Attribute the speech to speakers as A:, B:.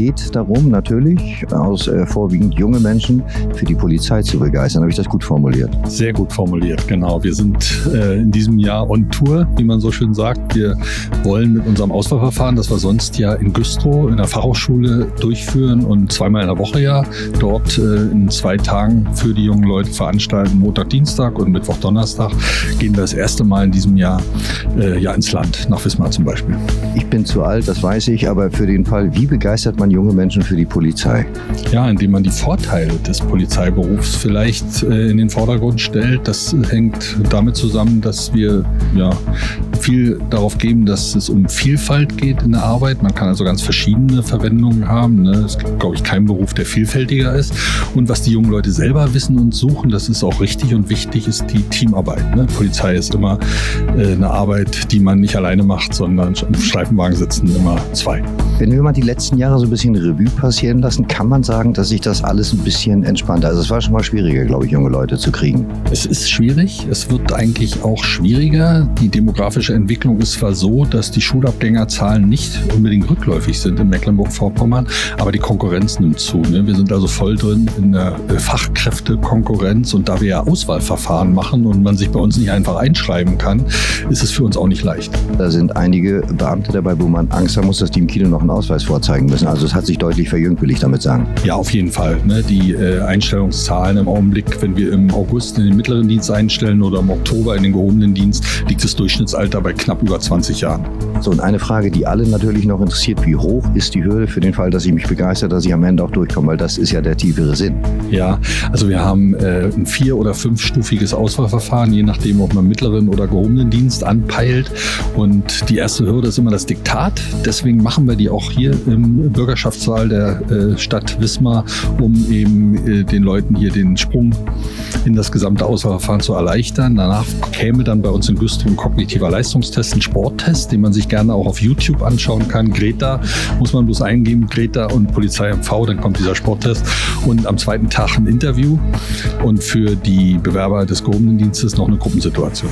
A: geht darum, natürlich aus äh, vorwiegend junge Menschen für die Polizei zu begeistern. Habe ich das gut formuliert?
B: Sehr gut formuliert, genau. Wir sind äh, in diesem Jahr on Tour, wie man so schön sagt. Wir wollen mit unserem Auswahlverfahren, das wir sonst ja in Güstrow in der Fachhochschule durchführen und zweimal in der Woche ja dort äh, in zwei Tagen für die jungen Leute veranstalten, Montag, Dienstag und Mittwoch, Donnerstag, gehen wir das erste Mal in diesem Jahr äh, ja ins Land, nach Wismar zum Beispiel.
A: Ich bin zu alt, das weiß ich, aber für den Fall, wie begeistert man junge Menschen für die Polizei?
B: Ja, indem man die Vorteile des Polizeiberufs vielleicht äh, in den Vordergrund stellt. Das hängt damit zusammen, dass wir ja viel darauf geben, dass es um Vielfalt geht in der Arbeit. Man kann also ganz verschiedene Verwendungen haben. Ne? Es gibt, glaube ich, keinen Beruf, der vielfältiger ist. Und was die jungen Leute selber wissen und suchen, das ist auch richtig und wichtig, ist die Teamarbeit. Ne? Polizei ist immer äh, eine Arbeit, die man nicht alleine macht, sondern im Streifenwagen sitzen immer zwei.
A: Wenn wir mal die letzten Jahre so ein bisschen Revue passieren lassen, kann man sagen, dass sich das alles ein bisschen entspannter. Also es war schon mal schwieriger, glaube ich, junge Leute zu kriegen.
B: Es ist schwierig. Es wird eigentlich auch schwieriger. Die demografische Entwicklung ist zwar so, dass die Schulabgängerzahlen nicht unbedingt rückläufig sind in Mecklenburg-Vorpommern, aber die Konkurrenz nimmt zu. Ne? Wir sind also voll drin in der äh, Fachkräftekonkurrenz und da wir ja Auswahlverfahren machen und man sich bei uns nicht einfach einschreiben kann, ist es für uns auch nicht leicht.
A: Da sind einige Beamte dabei, wo man Angst haben muss, dass die im Kino noch einen Ausweis vorzeigen müssen. Also es hat sich deutlich verjüngt, will ich damit sagen.
B: Ja, auf jeden Fall. Ne? Die äh, Einstellungszahlen im Augenblick, wenn wir im August in den mittleren Dienst einstellen oder im Oktober in den gehobenen Dienst, liegt das Durchschnittsalter bei knapp über 20 Jahren.
A: So, und eine Frage, die alle natürlich noch interessiert, wie hoch ist die Hürde für den Fall, dass ich mich begeistert, dass ich am Ende auch durchkomme, weil das ist ja der tiefere Sinn.
B: Ja, also wir haben äh, ein vier- oder fünfstufiges Auswahlverfahren, je nachdem, ob man mittleren oder gehobenen Dienst anpeilt. Und die erste Hürde ist immer das Diktat. Deswegen machen wir die auch hier im Bürgerschaftssaal der äh, Stadt Wismar, um eben äh, den Leuten hier den Sprung in das gesamte Auswahlverfahren zu erleichtern. Danach käme dann bei uns in Güstrow ein kognitiver Leistungstest, ein Sporttest, den man sich gerne auch auf YouTube anschauen kann. Greta muss man bloß eingeben, Greta und Polizei MV, dann kommt dieser Sporttest. Und am zweiten Tag ein Interview und für die Bewerber des gehobenen Dienstes noch eine Gruppensituation.